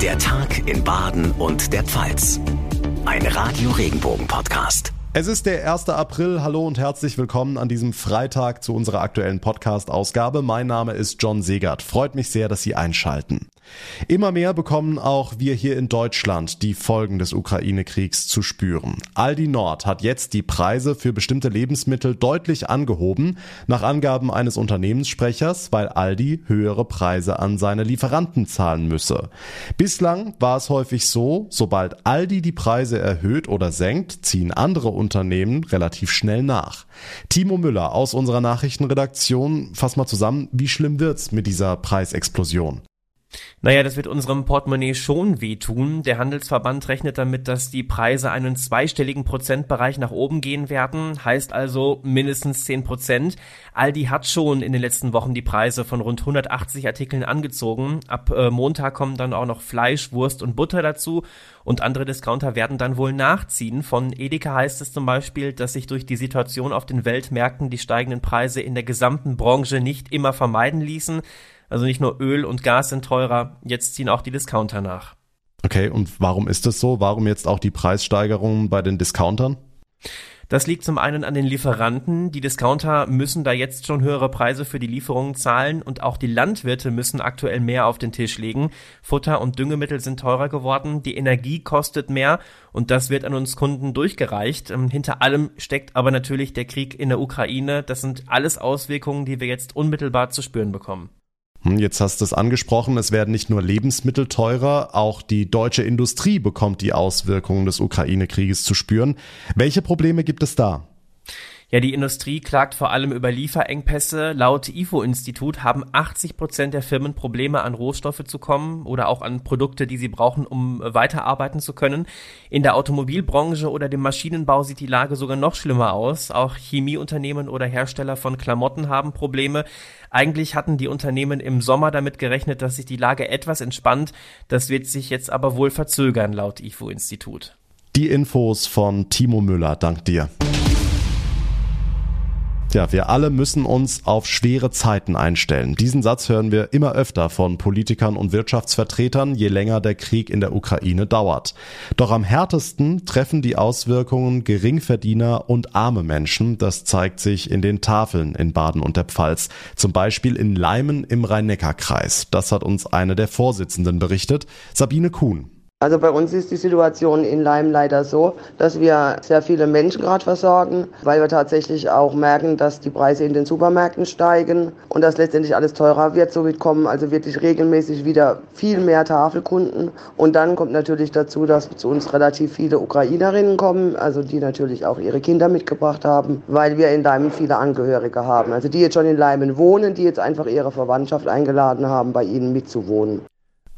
Der Tag in Baden und der Pfalz. Ein Radio Regenbogen Podcast. Es ist der 1. April. Hallo und herzlich willkommen an diesem Freitag zu unserer aktuellen Podcast-Ausgabe. Mein Name ist John Segert. Freut mich sehr, dass Sie einschalten. Immer mehr bekommen auch wir hier in Deutschland die Folgen des Ukraine-Kriegs zu spüren. Aldi Nord hat jetzt die Preise für bestimmte Lebensmittel deutlich angehoben, nach Angaben eines Unternehmenssprechers, weil Aldi höhere Preise an seine Lieferanten zahlen müsse. Bislang war es häufig so, sobald Aldi die Preise erhöht oder senkt, ziehen andere Unternehmen relativ schnell nach. Timo Müller aus unserer Nachrichtenredaktion, fass mal zusammen, wie schlimm wird's mit dieser Preisexplosion? Naja, das wird unserem Portemonnaie schon wehtun. Der Handelsverband rechnet damit, dass die Preise einen zweistelligen Prozentbereich nach oben gehen werden, heißt also mindestens 10 Prozent. Aldi hat schon in den letzten Wochen die Preise von rund 180 Artikeln angezogen. Ab äh, Montag kommen dann auch noch Fleisch, Wurst und Butter dazu und andere Discounter werden dann wohl nachziehen. Von Edeka heißt es zum Beispiel, dass sich durch die Situation auf den Weltmärkten die steigenden Preise in der gesamten Branche nicht immer vermeiden ließen. Also nicht nur Öl und Gas sind teurer, jetzt ziehen auch die Discounter nach. Okay, und warum ist das so? Warum jetzt auch die Preissteigerungen bei den Discountern? Das liegt zum einen an den Lieferanten. Die Discounter müssen da jetzt schon höhere Preise für die Lieferungen zahlen und auch die Landwirte müssen aktuell mehr auf den Tisch legen. Futter und Düngemittel sind teurer geworden, die Energie kostet mehr und das wird an uns Kunden durchgereicht. Ähm, hinter allem steckt aber natürlich der Krieg in der Ukraine. Das sind alles Auswirkungen, die wir jetzt unmittelbar zu spüren bekommen. Hm, jetzt hast du es angesprochen, es werden nicht nur Lebensmittel teurer, auch die deutsche Industrie bekommt die Auswirkungen des Ukraine-Krieges zu spüren. Welche Probleme gibt es da? Ja, die Industrie klagt vor allem über Lieferengpässe. Laut IFO-Institut haben 80 Prozent der Firmen Probleme, an Rohstoffe zu kommen oder auch an Produkte, die sie brauchen, um weiterarbeiten zu können. In der Automobilbranche oder dem Maschinenbau sieht die Lage sogar noch schlimmer aus. Auch Chemieunternehmen oder Hersteller von Klamotten haben Probleme. Eigentlich hatten die Unternehmen im Sommer damit gerechnet, dass sich die Lage etwas entspannt. Das wird sich jetzt aber wohl verzögern, laut IFO-Institut. Die Infos von Timo Müller. Dank dir. Ja, wir alle müssen uns auf schwere Zeiten einstellen. Diesen Satz hören wir immer öfter von Politikern und Wirtschaftsvertretern, je länger der Krieg in der Ukraine dauert. Doch am härtesten treffen die Auswirkungen Geringverdiener und arme Menschen. Das zeigt sich in den Tafeln in Baden und der Pfalz. Zum Beispiel in Leimen im Rhein-Neckar-Kreis. Das hat uns eine der Vorsitzenden berichtet, Sabine Kuhn. Also bei uns ist die Situation in Leim leider so, dass wir sehr viele Menschen gerade versorgen, weil wir tatsächlich auch merken, dass die Preise in den Supermärkten steigen und dass letztendlich alles teurer wird. Somit kommen also wirklich regelmäßig wieder viel mehr Tafelkunden. Und dann kommt natürlich dazu, dass zu uns relativ viele Ukrainerinnen kommen, also die natürlich auch ihre Kinder mitgebracht haben, weil wir in Leimen viele Angehörige haben. Also die jetzt schon in Leimen wohnen, die jetzt einfach ihre Verwandtschaft eingeladen haben, bei ihnen mitzuwohnen.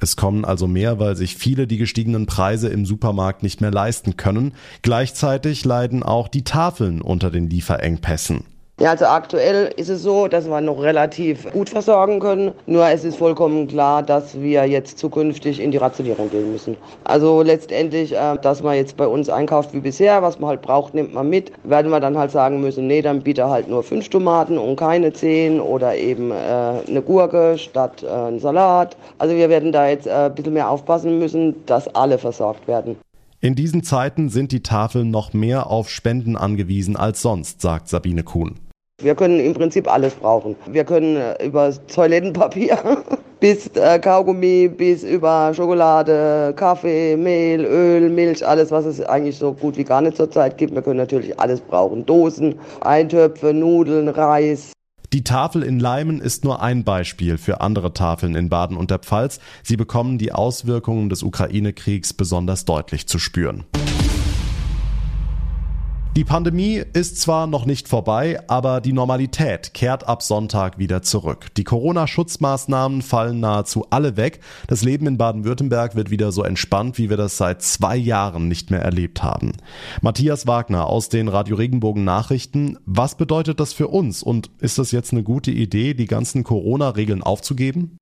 Es kommen also mehr, weil sich viele die gestiegenen Preise im Supermarkt nicht mehr leisten können. Gleichzeitig leiden auch die Tafeln unter den Lieferengpässen. Ja, also aktuell ist es so, dass wir noch relativ gut versorgen können. Nur es ist vollkommen klar, dass wir jetzt zukünftig in die Rationierung gehen müssen. Also letztendlich, äh, dass man jetzt bei uns einkauft wie bisher, was man halt braucht, nimmt man mit. Werden wir dann halt sagen müssen, nee, dann biete halt nur fünf Tomaten und keine zehn oder eben äh, eine Gurke statt äh, einen Salat. Also wir werden da jetzt ein bisschen mehr aufpassen müssen, dass alle versorgt werden. In diesen Zeiten sind die Tafeln noch mehr auf Spenden angewiesen als sonst, sagt Sabine Kuhn. Wir können im Prinzip alles brauchen. Wir können äh, über Toilettenpapier bis äh, Kaugummi, bis über Schokolade, Kaffee, Mehl, Öl, Milch, alles, was es eigentlich so gut wie gar nicht zur Zeit gibt. Wir können natürlich alles brauchen. Dosen, Eintöpfe, Nudeln, Reis. Die Tafel in Leimen ist nur ein Beispiel für andere Tafeln in Baden und der Pfalz. Sie bekommen die Auswirkungen des Ukraine-Kriegs besonders deutlich zu spüren. Die Pandemie ist zwar noch nicht vorbei, aber die Normalität kehrt ab Sonntag wieder zurück. Die Corona-Schutzmaßnahmen fallen nahezu alle weg. Das Leben in Baden-Württemberg wird wieder so entspannt, wie wir das seit zwei Jahren nicht mehr erlebt haben. Matthias Wagner aus den Radio Regenbogen Nachrichten. Was bedeutet das für uns und ist das jetzt eine gute Idee, die ganzen Corona-Regeln aufzugeben?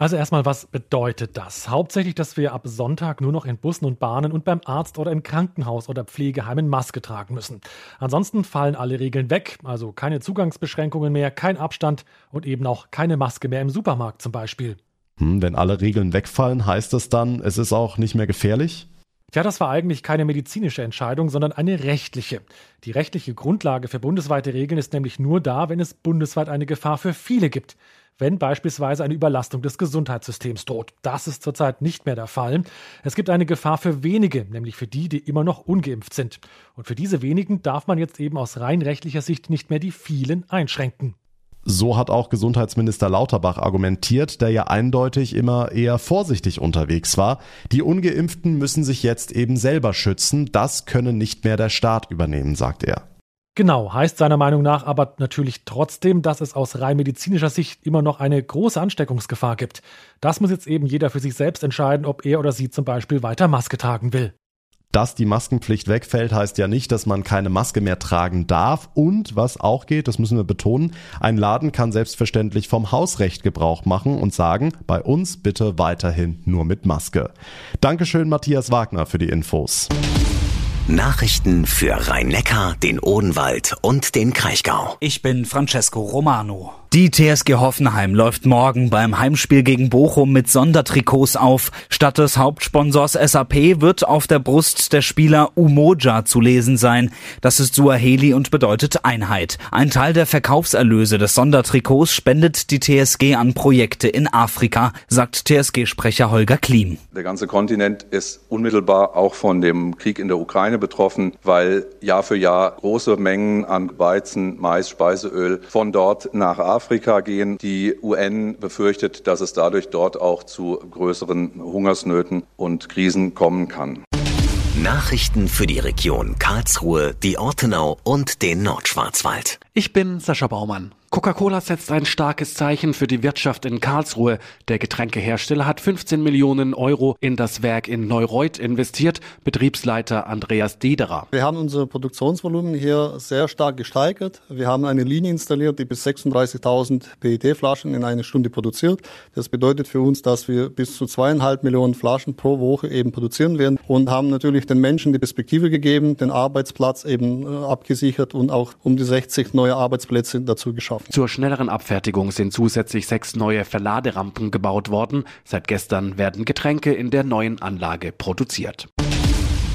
Also erstmal, was bedeutet das? Hauptsächlich, dass wir ab Sonntag nur noch in Bussen und Bahnen und beim Arzt oder im Krankenhaus oder Pflegeheimen Maske tragen müssen. Ansonsten fallen alle Regeln weg, also keine Zugangsbeschränkungen mehr, kein Abstand und eben auch keine Maske mehr im Supermarkt zum Beispiel. Hm, wenn alle Regeln wegfallen, heißt das dann, es ist auch nicht mehr gefährlich? Tja, das war eigentlich keine medizinische Entscheidung, sondern eine rechtliche. Die rechtliche Grundlage für bundesweite Regeln ist nämlich nur da, wenn es bundesweit eine Gefahr für viele gibt. Wenn beispielsweise eine Überlastung des Gesundheitssystems droht. Das ist zurzeit nicht mehr der Fall. Es gibt eine Gefahr für wenige, nämlich für die, die immer noch ungeimpft sind. Und für diese wenigen darf man jetzt eben aus rein rechtlicher Sicht nicht mehr die vielen einschränken. So hat auch Gesundheitsminister Lauterbach argumentiert, der ja eindeutig immer eher vorsichtig unterwegs war. Die ungeimpften müssen sich jetzt eben selber schützen. Das könne nicht mehr der Staat übernehmen, sagt er. Genau, heißt seiner Meinung nach aber natürlich trotzdem, dass es aus rein medizinischer Sicht immer noch eine große Ansteckungsgefahr gibt. Das muss jetzt eben jeder für sich selbst entscheiden, ob er oder sie zum Beispiel weiter Maske tragen will. Dass die Maskenpflicht wegfällt, heißt ja nicht, dass man keine Maske mehr tragen darf. Und was auch geht, das müssen wir betonen, ein Laden kann selbstverständlich vom Hausrecht Gebrauch machen und sagen, bei uns bitte weiterhin nur mit Maske. Dankeschön, Matthias Wagner, für die Infos. Nachrichten für Rhein-Neckar, den Odenwald und den Kraichgau. Ich bin Francesco Romano. Die TSG Hoffenheim läuft morgen beim Heimspiel gegen Bochum mit Sondertrikots auf. Statt des Hauptsponsors SAP wird auf der Brust der Spieler Umoja zu lesen sein. Das ist Suaheli und bedeutet Einheit. Ein Teil der Verkaufserlöse des Sondertrikots spendet die TSG an Projekte in Afrika, sagt TSG-Sprecher Holger Klim. Der ganze Kontinent ist unmittelbar auch von dem Krieg in der Ukraine betroffen, weil Jahr für Jahr große Mengen an Weizen, Mais, Speiseöl von dort nach Afrika gehen. Die UN befürchtet, dass es dadurch dort auch zu größeren Hungersnöten und Krisen kommen kann. Nachrichten für die Region Karlsruhe, die Ortenau und den Nordschwarzwald. Ich bin Sascha Baumann. Coca-Cola setzt ein starkes Zeichen für die Wirtschaft in Karlsruhe. Der Getränkehersteller hat 15 Millionen Euro in das Werk in Neureuth investiert. Betriebsleiter Andreas Dederer. Wir haben unser Produktionsvolumen hier sehr stark gesteigert. Wir haben eine Linie installiert, die bis 36.000 PET-Flaschen in einer Stunde produziert. Das bedeutet für uns, dass wir bis zu zweieinhalb Millionen Flaschen pro Woche eben produzieren werden und haben natürlich den Menschen die Perspektive gegeben, den Arbeitsplatz eben äh, abgesichert und auch um die 60 neue Arbeitsplätze dazu geschaffen gekauft. Zur schnelleren Abfertigung sind zusätzlich sechs neue Verladerampen gebaut worden. Seit gestern werden Getränke in der neuen Anlage produziert.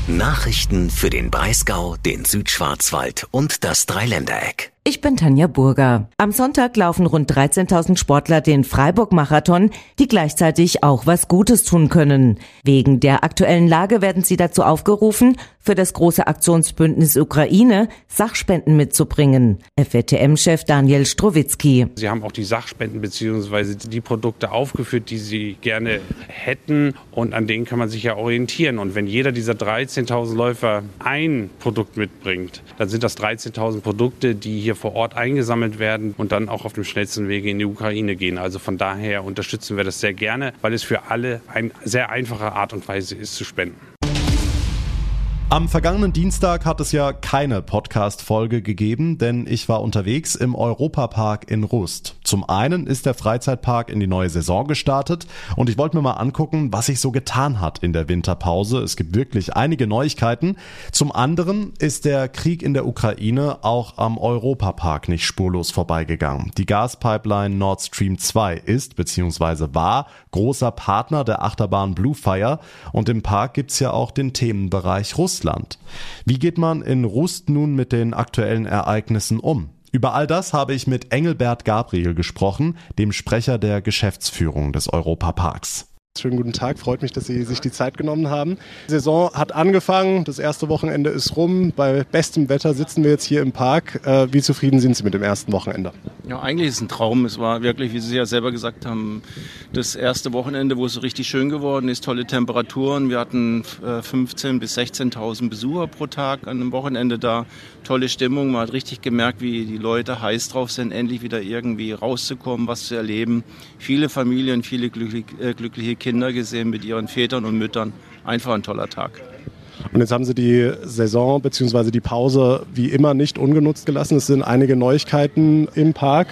Nachrichten für den Breisgau, den Südschwarzwald und das Dreiländereck. Ich bin Tanja Burger. Am Sonntag laufen rund 13.000 Sportler den Freiburg-Marathon, die gleichzeitig auch was Gutes tun können. Wegen der aktuellen Lage werden sie dazu aufgerufen, für das große Aktionsbündnis Ukraine Sachspenden mitzubringen. FWTM-Chef Daniel Strowitzki. Sie haben auch die Sachspenden bzw. die Produkte aufgeführt, die Sie gerne hätten und an denen kann man sich ja orientieren. Und wenn jeder dieser 13.000 Läufer ein Produkt mitbringt, dann sind das 13.000 Produkte, die hier vor Ort eingesammelt werden und dann auch auf dem schnellsten Wege in die Ukraine gehen. Also von daher unterstützen wir das sehr gerne, weil es für alle eine sehr einfache Art und Weise ist zu spenden. Am vergangenen Dienstag hat es ja keine Podcast-Folge gegeben, denn ich war unterwegs im Europapark in Rust. Zum einen ist der Freizeitpark in die neue Saison gestartet und ich wollte mir mal angucken, was sich so getan hat in der Winterpause. Es gibt wirklich einige Neuigkeiten. Zum anderen ist der Krieg in der Ukraine auch am Europapark nicht spurlos vorbeigegangen. Die Gaspipeline Nord Stream 2 ist bzw. war großer Partner der Achterbahn Bluefire und im Park gibt's ja auch den Themenbereich Russland. Russland. Wie geht man in Rust nun mit den aktuellen Ereignissen um? Über all das habe ich mit Engelbert Gabriel gesprochen, dem Sprecher der Geschäftsführung des Europaparks. Schönen guten Tag, freut mich, dass Sie sich die Zeit genommen haben. Die Saison hat angefangen, das erste Wochenende ist rum. Bei bestem Wetter sitzen wir jetzt hier im Park. Äh, wie zufrieden sind Sie mit dem ersten Wochenende? Ja, eigentlich ist es ein Traum. Es war wirklich, wie Sie ja selber gesagt haben, das erste Wochenende, wo es so richtig schön geworden ist, tolle Temperaturen. Wir hatten 15.000 äh, bis 16.000 Besucher pro Tag an einem Wochenende da. Tolle Stimmung. Man hat richtig gemerkt, wie die Leute heiß drauf sind, endlich wieder irgendwie rauszukommen, was zu erleben. Viele Familien, viele äh, glückliche Kinder gesehen mit ihren Vätern und Müttern. Einfach ein toller Tag. Und jetzt haben Sie die Saison bzw. die Pause wie immer nicht ungenutzt gelassen. Es sind einige Neuigkeiten im Park,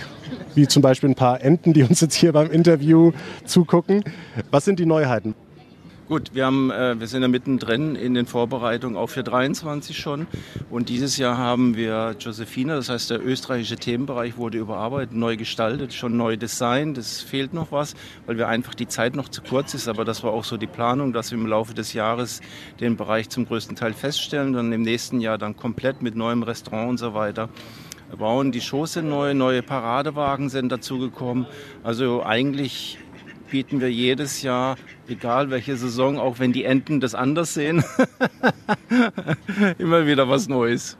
wie zum Beispiel ein paar Enten, die uns jetzt hier beim Interview zugucken. Was sind die Neuheiten? Gut, wir, haben, äh, wir sind ja mittendrin in den Vorbereitungen auch für 23 schon. Und dieses Jahr haben wir Josephine, das heißt der österreichische Themenbereich wurde überarbeitet, neu gestaltet, schon neu designt. Es fehlt noch was, weil wir einfach die Zeit noch zu kurz ist. Aber das war auch so die Planung, dass wir im Laufe des Jahres den Bereich zum größten Teil feststellen und im nächsten Jahr dann komplett mit neuem Restaurant und so weiter bauen. Die Shows sind neu, neue Paradewagen sind dazugekommen. Also eigentlich bieten wir jedes Jahr, egal welche Saison, auch wenn die Enten das anders sehen, immer wieder was Neues.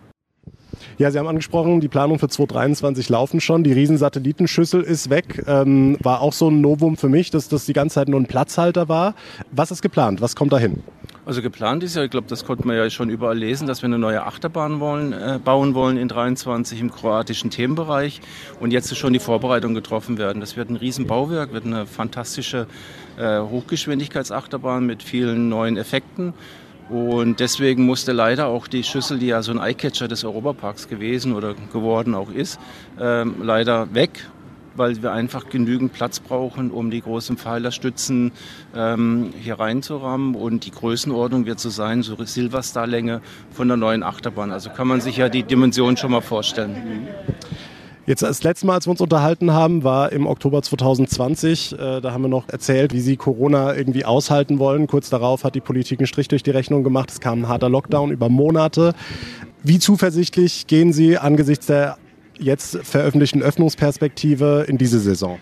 Ja, Sie haben angesprochen, die Planung für 2023 laufen schon. Die Riesensatellitenschüssel ist weg. Ähm, war auch so ein Novum für mich, dass das die ganze Zeit nur ein Platzhalter war. Was ist geplant? Was kommt dahin? Also geplant ist ja, ich glaube, das konnte man ja schon überall lesen, dass wir eine neue Achterbahn wollen, äh, bauen wollen in 23 im kroatischen Themenbereich. Und jetzt ist schon die Vorbereitung getroffen werden. Das wird ein Riesenbauwerk, wird eine fantastische äh, Hochgeschwindigkeitsachterbahn mit vielen neuen Effekten. Und deswegen musste leider auch die Schüssel, die ja so ein Eyecatcher des Europaparks gewesen oder geworden auch ist, ähm, leider weg weil wir einfach genügend Platz brauchen, um die großen Pfeilerstützen ähm, hier reinzurammen. Und die Größenordnung wird so sein, so Silverstar-Länge von der neuen Achterbahn. Also kann man sich ja die Dimension schon mal vorstellen. Jetzt das letzte Mal, als wir uns unterhalten haben, war im Oktober 2020. Äh, da haben wir noch erzählt, wie sie Corona irgendwie aushalten wollen. Kurz darauf hat die Politik einen Strich durch die Rechnung gemacht. Es kam ein harter Lockdown über Monate. Wie zuversichtlich gehen Sie angesichts der jetzt veröffentlichten Öffnungsperspektive in diese Saison?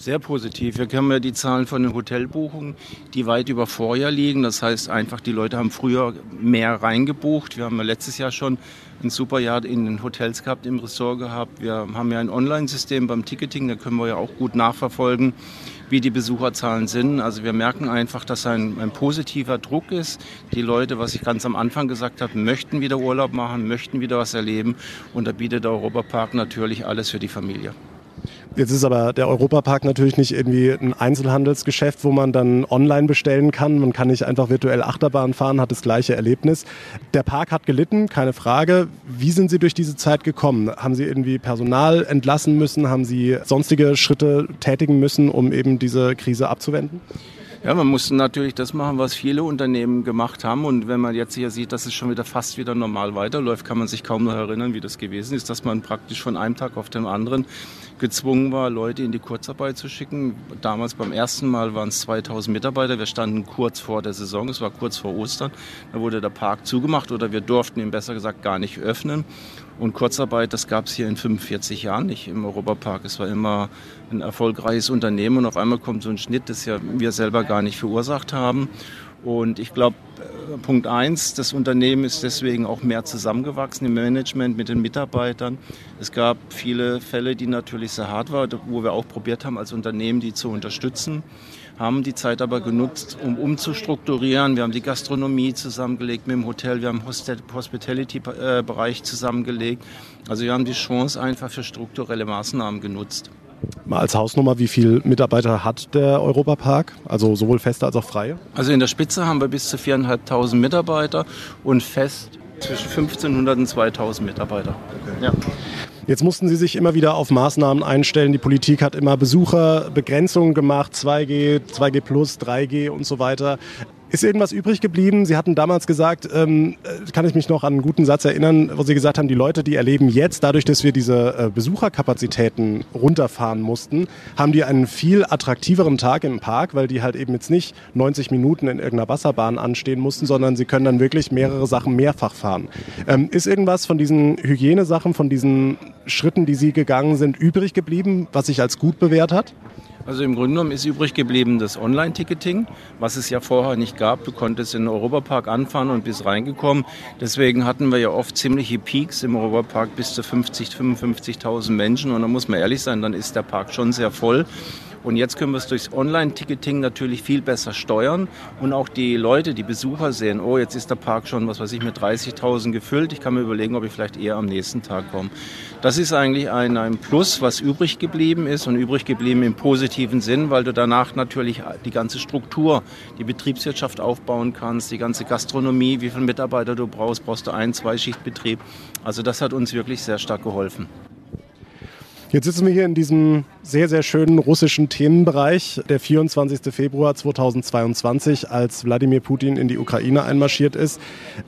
Sehr positiv. Wir haben ja die Zahlen von den Hotelbuchungen, die weit über Vorjahr liegen. Das heißt einfach, die Leute haben früher mehr reingebucht. Wir haben ja letztes Jahr schon ein super Jahr in den Hotels gehabt, im Ressort gehabt. Wir haben ja ein Online-System beim Ticketing, da können wir ja auch gut nachverfolgen, wie die Besucherzahlen sind. Also wir merken einfach, dass ein, ein positiver Druck ist. Die Leute, was ich ganz am Anfang gesagt habe, möchten wieder Urlaub machen, möchten wieder was erleben. Und da bietet der Europapark natürlich alles für die Familie. Jetzt ist aber der Europapark natürlich nicht irgendwie ein Einzelhandelsgeschäft, wo man dann online bestellen kann. Man kann nicht einfach virtuell Achterbahn fahren, hat das gleiche Erlebnis. Der Park hat gelitten, keine Frage. Wie sind Sie durch diese Zeit gekommen? Haben Sie irgendwie Personal entlassen müssen? Haben Sie sonstige Schritte tätigen müssen, um eben diese Krise abzuwenden? Ja, man musste natürlich das machen, was viele Unternehmen gemacht haben. Und wenn man jetzt hier sieht, dass es schon wieder fast wieder normal weiterläuft, kann man sich kaum noch erinnern, wie das gewesen ist, dass man praktisch von einem Tag auf den anderen gezwungen war, Leute in die Kurzarbeit zu schicken. Damals beim ersten Mal waren es 2000 Mitarbeiter. Wir standen kurz vor der Saison, es war kurz vor Ostern. Da wurde der Park zugemacht oder wir durften ihn besser gesagt gar nicht öffnen. Und Kurzarbeit, das gab es hier in 45 Jahren nicht im Europapark. Es war immer ein erfolgreiches Unternehmen und auf einmal kommt so ein Schnitt, das ja wir selber gar nicht verursacht haben. Und ich glaube, äh, Punkt eins, das Unternehmen ist deswegen auch mehr zusammengewachsen im Management mit den Mitarbeitern. Es gab viele Fälle, die natürlich sehr hart waren, wo wir auch probiert haben, als Unternehmen die zu unterstützen haben die Zeit aber genutzt, um umzustrukturieren. Wir haben die Gastronomie zusammengelegt mit dem Hotel, wir haben Hospitality-Bereich zusammengelegt. Also wir haben die Chance einfach für strukturelle Maßnahmen genutzt. Mal als Hausnummer, wie viele Mitarbeiter hat der Europapark? Also sowohl feste als auch freie? Also in der Spitze haben wir bis zu 4.500 Mitarbeiter und fest zwischen 1.500 und 2.000 Mitarbeiter. Okay. Ja. Jetzt mussten sie sich immer wieder auf Maßnahmen einstellen. Die Politik hat immer Besucherbegrenzungen gemacht, 2G, 2G plus, 3G und so weiter. Ist irgendwas übrig geblieben? Sie hatten damals gesagt, ähm, äh, kann ich mich noch an einen guten Satz erinnern, wo Sie gesagt haben, die Leute, die erleben jetzt, dadurch, dass wir diese äh, Besucherkapazitäten runterfahren mussten, haben die einen viel attraktiveren Tag im Park, weil die halt eben jetzt nicht 90 Minuten in irgendeiner Wasserbahn anstehen mussten, sondern sie können dann wirklich mehrere Sachen mehrfach fahren. Ähm, ist irgendwas von diesen Hygienesachen, von diesen Schritten, die Sie gegangen sind, übrig geblieben, was sich als gut bewährt hat? Also im Grunde genommen ist übrig geblieben das Online-Ticketing, was es ja vorher nicht gab. Du konntest in den Europapark anfahren und bist reingekommen. Deswegen hatten wir ja oft ziemliche Peaks im Europapark bis zu 50, 55.000 Menschen. Und da muss man ehrlich sein, dann ist der Park schon sehr voll. Und jetzt können wir es durchs Online-Ticketing natürlich viel besser steuern und auch die Leute, die Besucher sehen, oh, jetzt ist der Park schon, was weiß ich, mit 30.000 gefüllt. Ich kann mir überlegen, ob ich vielleicht eher am nächsten Tag komme. Das ist eigentlich ein, ein Plus, was übrig geblieben ist und übrig geblieben im positiven Sinn, weil du danach natürlich die ganze Struktur, die Betriebswirtschaft aufbauen kannst, die ganze Gastronomie, wie viele Mitarbeiter du brauchst, brauchst du ein, zwei Schichtbetrieb. Also das hat uns wirklich sehr stark geholfen. Jetzt sitzen wir hier in diesem sehr, sehr schönen russischen Themenbereich, der 24. Februar 2022, als Wladimir Putin in die Ukraine einmarschiert ist.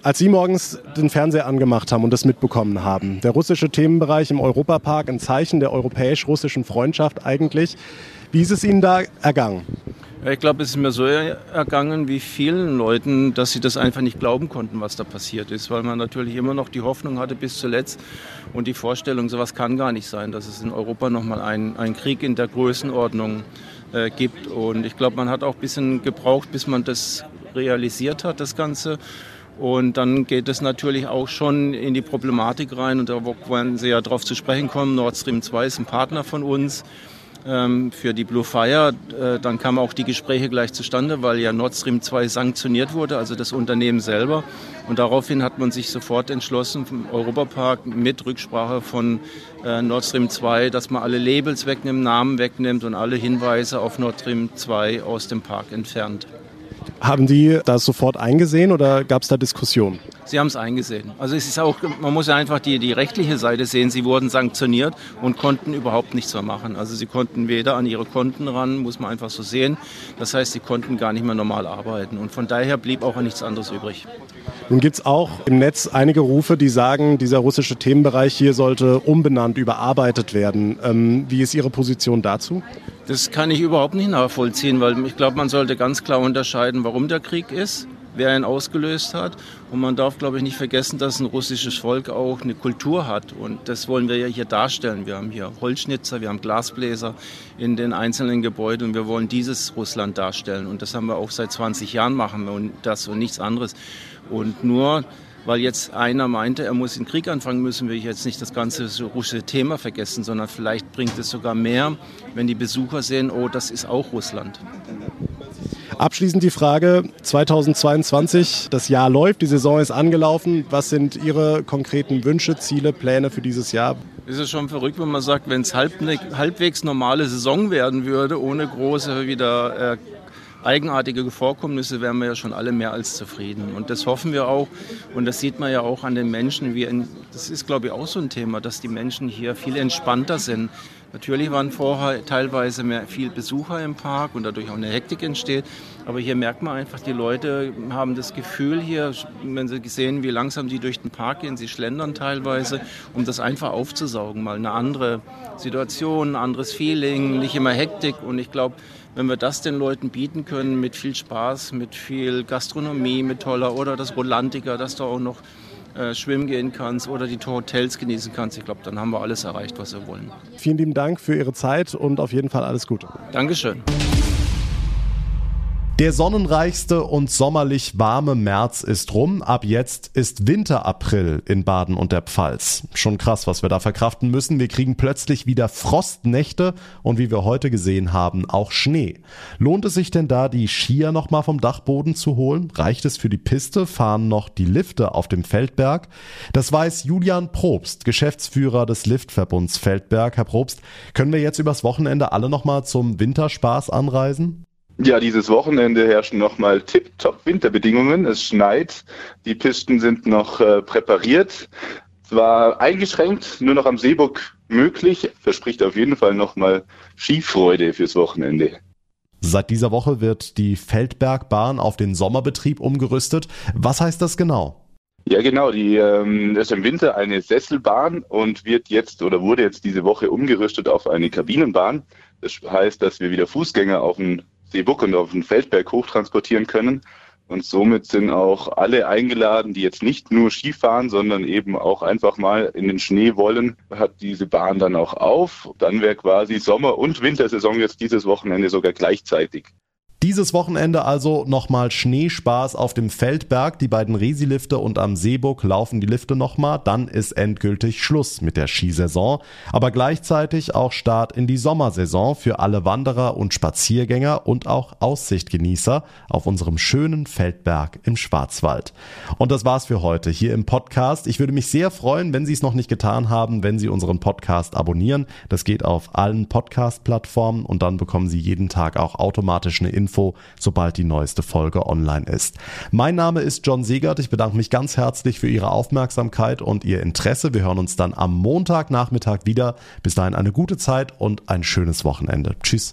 Als Sie morgens den Fernseher angemacht haben und das mitbekommen haben, der russische Themenbereich im Europapark, ein Zeichen der europäisch-russischen Freundschaft eigentlich. Wie ist es Ihnen da ergangen? Ich glaube, es ist mir so ergangen wie vielen Leuten, dass sie das einfach nicht glauben konnten, was da passiert ist, weil man natürlich immer noch die Hoffnung hatte bis zuletzt und die Vorstellung, sowas kann gar nicht sein, dass es in Europa nochmal einen, Krieg in der Größenordnung äh, gibt. Und ich glaube, man hat auch ein bisschen gebraucht, bis man das realisiert hat, das Ganze. Und dann geht es natürlich auch schon in die Problematik rein und da wollen Sie ja darauf zu sprechen kommen. Nord Stream 2 ist ein Partner von uns für die Blue Fire. Äh, dann kamen auch die Gespräche gleich zustande, weil ja Nord Stream 2 sanktioniert wurde, also das Unternehmen selber. Und daraufhin hat man sich sofort entschlossen, vom Europapark mit Rücksprache von äh, Nord Stream 2, dass man alle Labels wegnimmt, Namen wegnimmt und alle Hinweise auf Nord Stream 2 aus dem Park entfernt. Haben die das sofort eingesehen oder gab es da Diskussionen? Sie haben es eingesehen. Also es ist auch, man muss ja einfach die, die rechtliche Seite sehen. Sie wurden sanktioniert und konnten überhaupt nichts mehr machen. Also sie konnten weder an ihre Konten ran, muss man einfach so sehen. Das heißt, sie konnten gar nicht mehr normal arbeiten. Und von daher blieb auch nichts anderes übrig. Nun gibt es auch im Netz einige Rufe, die sagen, dieser russische Themenbereich hier sollte umbenannt, überarbeitet werden. Ähm, wie ist Ihre Position dazu? Das kann ich überhaupt nicht nachvollziehen, weil ich glaube, man sollte ganz klar unterscheiden, warum der Krieg ist wer ihn ausgelöst hat. Und man darf, glaube ich, nicht vergessen, dass ein russisches Volk auch eine Kultur hat. Und das wollen wir ja hier darstellen. Wir haben hier Holzschnitzer, wir haben Glasbläser in den einzelnen Gebäuden und wir wollen dieses Russland darstellen. Und das haben wir auch seit 20 Jahren machen und das und nichts anderes. Und nur weil jetzt einer meinte, er muss den Krieg anfangen, müssen wir jetzt nicht das ganze russische Thema vergessen, sondern vielleicht bringt es sogar mehr, wenn die Besucher sehen, oh, das ist auch Russland. Abschließend die Frage 2022, das Jahr läuft, die Saison ist angelaufen. Was sind Ihre konkreten Wünsche, Ziele, Pläne für dieses Jahr? Es ist schon verrückt, wenn man sagt, wenn es halb, halbwegs normale Saison werden würde, ohne große wieder äh, eigenartige Vorkommnisse, wären wir ja schon alle mehr als zufrieden. Und das hoffen wir auch. Und das sieht man ja auch an den Menschen. Wie in, das ist, glaube ich, auch so ein Thema, dass die Menschen hier viel entspannter sind. Natürlich waren vorher teilweise mehr viel Besucher im Park und dadurch auch eine Hektik entsteht. Aber hier merkt man einfach, die Leute haben das Gefühl hier, wenn sie sehen, wie langsam die durch den Park gehen, sie schlendern teilweise, um das einfach aufzusaugen, mal eine andere Situation, ein anderes Feeling, nicht immer Hektik. Und ich glaube, wenn wir das den Leuten bieten können, mit viel Spaß, mit viel Gastronomie, mit toller oder das Rolantiker, dass da auch noch äh, schwimmen gehen kannst oder die Hotels genießen kannst. Ich glaube, dann haben wir alles erreicht, was wir wollen. Vielen lieben Dank für Ihre Zeit und auf jeden Fall alles Gute. Dankeschön. Der sonnenreichste und sommerlich warme März ist rum. Ab jetzt ist Winterapril in Baden und der Pfalz. Schon krass, was wir da verkraften müssen. Wir kriegen plötzlich wieder Frostnächte und wie wir heute gesehen haben, auch Schnee. Lohnt es sich denn da, die Skier nochmal vom Dachboden zu holen? Reicht es für die Piste? Fahren noch die Lifte auf dem Feldberg? Das weiß Julian Probst, Geschäftsführer des Liftverbunds Feldberg. Herr Probst, können wir jetzt übers Wochenende alle nochmal zum Winterspaß anreisen? Ja, dieses Wochenende herrschen nochmal tipptopp Winterbedingungen. Es schneit, die Pisten sind noch äh, präpariert. Zwar eingeschränkt, nur noch am Seeburg möglich, verspricht auf jeden Fall nochmal Skifreude fürs Wochenende. Seit dieser Woche wird die Feldbergbahn auf den Sommerbetrieb umgerüstet. Was heißt das genau? Ja, genau. Die ähm, das ist im Winter eine Sesselbahn und wird jetzt oder wurde jetzt diese Woche umgerüstet auf eine Kabinenbahn. Das heißt, dass wir wieder Fußgänger auf den Seebuck und auf den Feldberg hochtransportieren können. Und somit sind auch alle eingeladen, die jetzt nicht nur Skifahren, sondern eben auch einfach mal in den Schnee wollen, hat diese Bahn dann auch auf. Dann wäre quasi Sommer- und Wintersaison jetzt dieses Wochenende sogar gleichzeitig. Dieses Wochenende also nochmal Schneespaß auf dem Feldberg, die beiden Resilifte und am Seeburg laufen die Lifte nochmal, dann ist endgültig Schluss mit der Skisaison, aber gleichzeitig auch Start in die Sommersaison für alle Wanderer und Spaziergänger und auch Aussichtgenießer auf unserem schönen Feldberg im Schwarzwald. Und das war's für heute hier im Podcast. Ich würde mich sehr freuen, wenn Sie es noch nicht getan haben, wenn Sie unseren Podcast abonnieren. Das geht auf allen Podcast-Plattformen und dann bekommen Sie jeden Tag auch automatisch eine Info Info, sobald die neueste Folge online ist. Mein Name ist John Segert. Ich bedanke mich ganz herzlich für Ihre Aufmerksamkeit und Ihr Interesse. Wir hören uns dann am Montagnachmittag wieder. Bis dahin eine gute Zeit und ein schönes Wochenende. Tschüss.